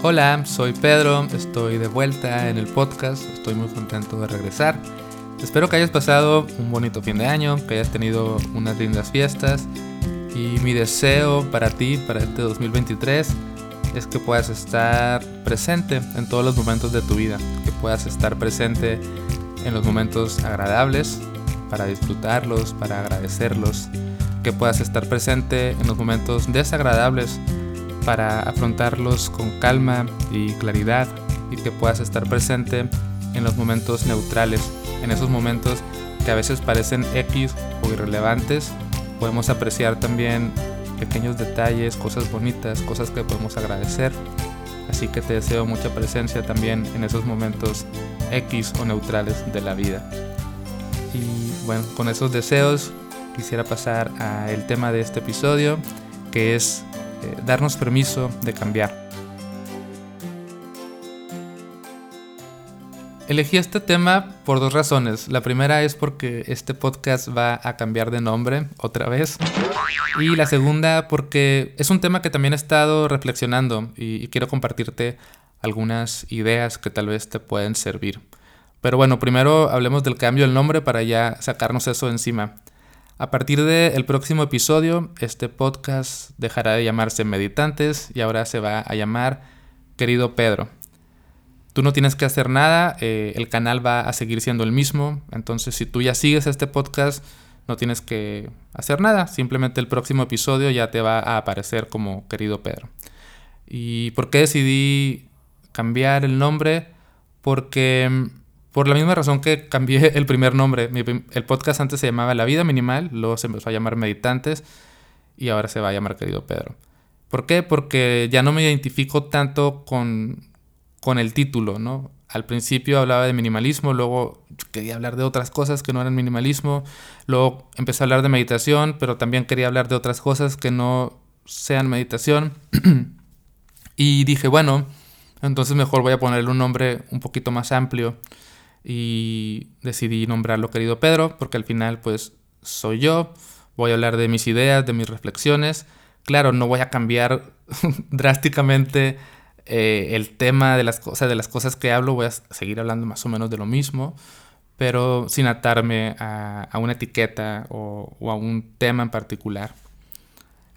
Hola, soy Pedro, estoy de vuelta en el podcast, estoy muy contento de regresar. Espero que hayas pasado un bonito fin de año, que hayas tenido unas lindas fiestas y mi deseo para ti, para este 2023, es que puedas estar presente en todos los momentos de tu vida, que puedas estar presente en los momentos agradables para disfrutarlos, para agradecerlos, que puedas estar presente en los momentos desagradables para afrontarlos con calma y claridad y que puedas estar presente en los momentos neutrales, en esos momentos que a veces parecen X o irrelevantes, podemos apreciar también pequeños detalles, cosas bonitas, cosas que podemos agradecer. Así que te deseo mucha presencia también en esos momentos X o neutrales de la vida. Y bueno, con esos deseos quisiera pasar al tema de este episodio, que es eh, darnos permiso de cambiar. Elegí este tema por dos razones. La primera es porque este podcast va a cambiar de nombre otra vez. Y la segunda porque es un tema que también he estado reflexionando y, quiero compartirte algunas ideas que tal vez te pueden servir. Pero bueno, primero hablemos del cambio del nombre para ya sacarnos eso encima. A partir del próximo episodio, este podcast dejará de llamarse Meditantes y ahora se va a llamar Querido Pedro. Tú no tienes que hacer nada, eh, el canal va a seguir siendo el mismo, entonces si tú ya sigues este podcast, no tienes que hacer nada, simplemente el próximo episodio ya te va a aparecer como querido Pedro. ¿Y por qué decidí cambiar el nombre? Porque mm, por la misma razón que cambié el primer nombre, el podcast antes se llamaba La Vida Minimal, luego se empezó a llamar Meditantes y ahora se va a llamar Querido Pedro. ¿Por qué? Porque ya no me identifico tanto con con el título, ¿no? Al principio hablaba de minimalismo, luego quería hablar de otras cosas que no eran minimalismo, luego empecé a hablar de meditación, pero también quería hablar de otras cosas que no sean meditación. y dije, bueno, entonces mejor voy a ponerle un nombre un poquito más amplio y decidí nombrarlo querido Pedro, porque al final pues soy yo, voy a hablar de mis ideas, de mis reflexiones. Claro, no voy a cambiar drásticamente eh, el tema de las cosas, de las cosas que hablo, voy a seguir hablando más o menos de lo mismo, pero sin atarme a, una etiqueta o, a un tema en particular.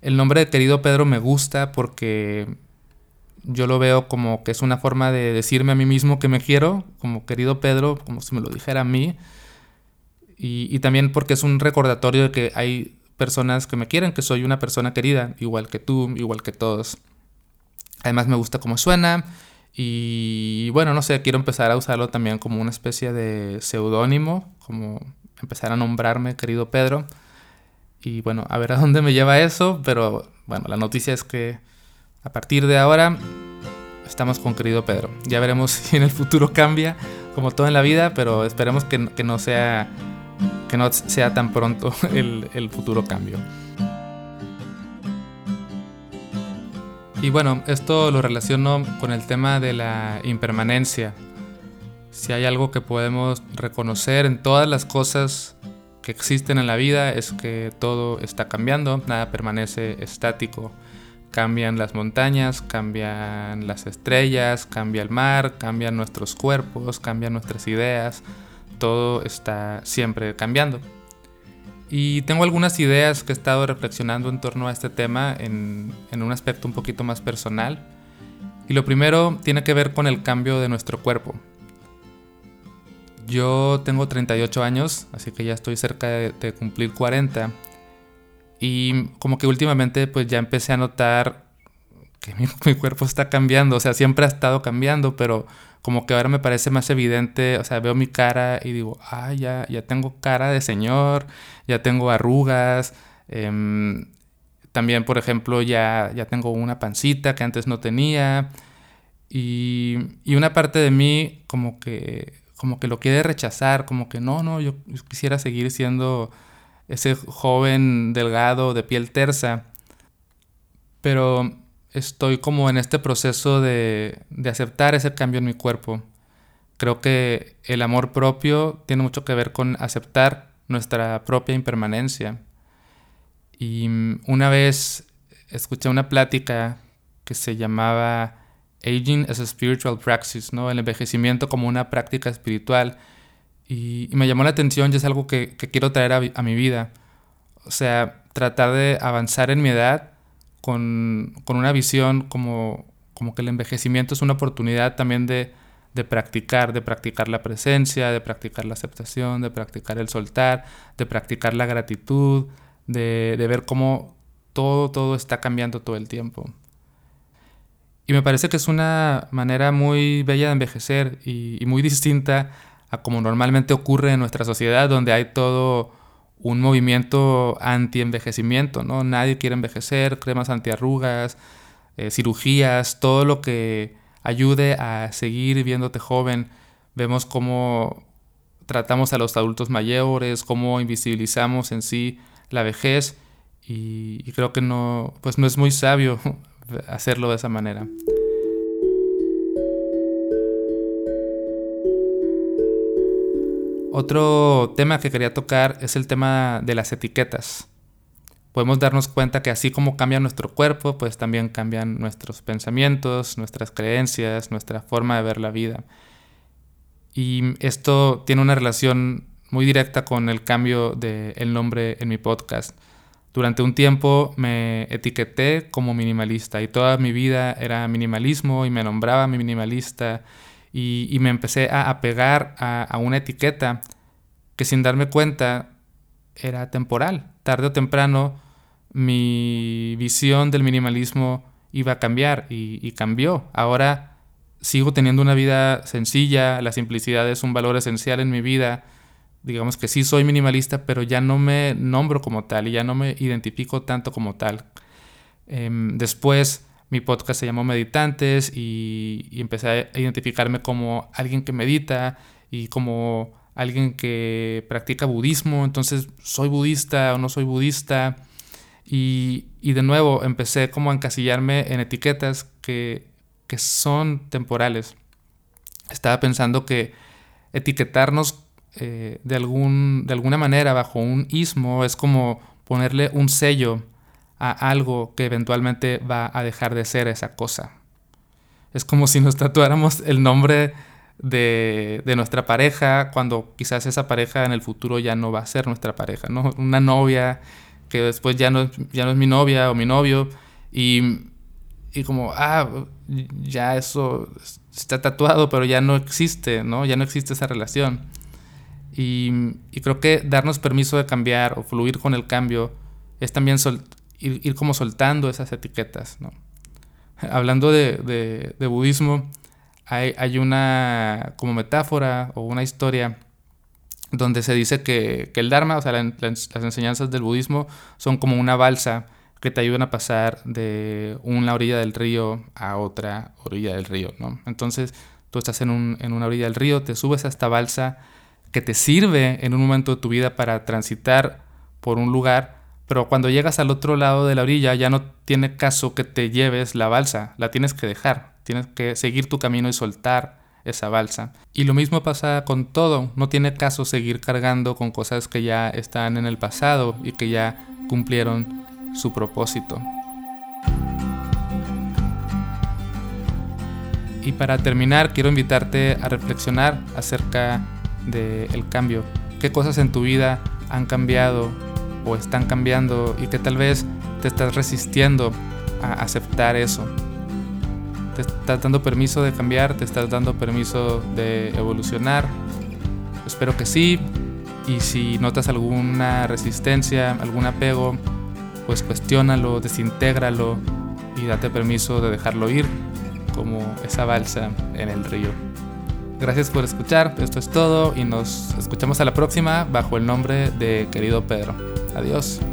El nombre de querido Pedro me gusta porque yo lo veo como que es una forma de decirme a mí mismo que me quiero, como querido Pedro, como si me lo dijera a mí. Y, y, también porque es un recordatorio de que hay personas que me quieren, que soy una persona querida, igual que tú, igual que todos. Además me gusta cómo suena y bueno, no sé, quiero empezar a usarlo también como una especie de seudónimo, como empezar a nombrarme querido Pedro. Y bueno, a ver a dónde me lleva eso, pero bueno, la noticia es que a partir de ahora estamos con querido Pedro. Ya veremos si en el futuro cambia, como todo en la vida, pero esperemos que, no, sea, que no sea tan pronto el, el futuro cambio. Y bueno, esto lo relaciono con el tema de la impermanencia. Si hay algo que podemos reconocer en todas las cosas que existen en la vida es que todo está cambiando, nada permanece estático. Cambian las montañas, cambian las estrellas, cambia el mar, cambian nuestros cuerpos, cambian nuestras ideas, todo está siempre cambiando. Y tengo algunas ideas que he estado reflexionando en torno a este tema en, un aspecto un poquito más personal. Y lo primero tiene que ver con el cambio de nuestro cuerpo. Yo tengo 38 años, así que ya estoy cerca de, cumplir 40. Y como que últimamente pues ya empecé a notar que mi, cuerpo está cambiando. O sea, siempre ha estado cambiando, pero como que ahora me parece más evidente, o sea, veo mi cara y digo, ah, ya, ya tengo cara de señor, ya tengo arrugas, em, también, por ejemplo, ya, ya tengo una pancita que antes no tenía, y, y, una parte de mí como que, como que lo quiere rechazar, como que no, no, yo quisiera seguir siendo ese joven delgado de piel tersa, pero estoy como en este proceso de, aceptar ese cambio en mi cuerpo. Creo que el amor propio tiene mucho que ver con aceptar nuestra propia impermanencia. Y una vez escuché una plática que se llamaba Aging as a Spiritual Practice, ¿no? El envejecimiento como una práctica espiritual. Y, me llamó la atención y es algo que, quiero traer a, mi vida. O sea, tratar de avanzar en mi edad con, una visión como, como que el envejecimiento es una oportunidad también de, de practicar, de practicar la presencia, de practicar la aceptación, de practicar el soltar, de practicar la gratitud, de, de ver cómo todo, todo está cambiando todo el tiempo. Y me parece que es una manera muy bella de envejecer y, muy distinta como normalmente ocurre en nuestra sociedad, donde hay todo un movimiento anti-envejecimiento, ¿no? Nadie quiere envejecer, cremas antiarrugas, eh, cirugías, todo lo que ayude a seguir viéndote joven. Vemos cómo tratamos a los adultos mayores, cómo invisibilizamos en sí la vejez y, y creo que no, pues no es muy sabio hacerlo de esa manera. Otro tema que quería tocar es el tema de las etiquetas. Podemos darnos cuenta que así como cambia nuestro cuerpo, pues también cambian nuestros pensamientos, nuestras creencias, nuestra forma de ver la vida. Y esto tiene una relación muy directa con el cambio del nombre en mi podcast. Durante un tiempo me etiqueté como minimalista y toda mi vida era minimalismo y me nombraba minimalista y, me empecé a apegar a, una etiqueta que sin darme cuenta era temporal. Tarde o temprano mi visión del minimalismo iba a cambiar y, cambió. Ahora sigo teniendo una vida sencilla, la simplicidad es un valor esencial en mi vida digamos que sí soy minimalista, pero ya no me nombro como tal y ya no me identifico tanto como tal. Em, después mi podcast se llamó Meditantes y, empecé a identificarme como alguien que medita y como alguien que practica budismo, entonces soy budista o no soy budista. Y, y de nuevo empecé como a encasillarme en etiquetas que, que son temporales. Estaba pensando que etiquetarnos eh, de, algún, de alguna manera bajo un ismo es como ponerle un sello a algo que eventualmente va a dejar de ser esa cosa. Es como si nos tatuáramos el nombre de, de, nuestra pareja cuando quizás esa pareja en el futuro ya no va a ser nuestra pareja, ¿no? Una novia que después ya no, ya no es mi novia o mi novio y, y como, ah, ya eso está tatuado, pero ya no existe, ¿no? Ya no existe esa relación. Y, creo que darnos permiso de cambiar o fluir con el cambio es también ir, como soltando esas etiquetas. ¿no? Hablando de, de, budismo, hay, hay, una como metáfora o una historia donde se dice que, que el Dharma, o sea, las enseñanzas del budismo son como una balsa que te ayudan a pasar de una orilla del río a otra orilla del río, ¿no? Entonces, tú estás en, un, en una orilla del río, te subes a esta balsa que te sirve en un momento de tu vida para transitar por un lugar, pero cuando llegas al otro lado de la orilla ya no tiene caso que te lleves la balsa, la tienes que dejar, tienes que seguir tu camino y soltar esa balsa. Y lo mismo pasa con todo, no tiene caso seguir cargando con cosas que ya están en el pasado y que ya cumplieron su propósito. Y para terminar, quiero invitarte a reflexionar acerca del cambio. ¿Qué cosas en tu vida han cambiado o están cambiando y que tal vez te estás resistiendo a aceptar eso? ¿Te estás dando permiso de cambiar? ¿Te estás dando permiso de evolucionar? Espero que sí. Y si notas alguna resistencia, algún apego, pues cuestiónalo, desintégralo y date permiso de dejarlo ir como esa balsa en el río. Gracias por escuchar, esto es todo y nos escuchamos a la próxima bajo el nombre de querido Pedro. Adiós.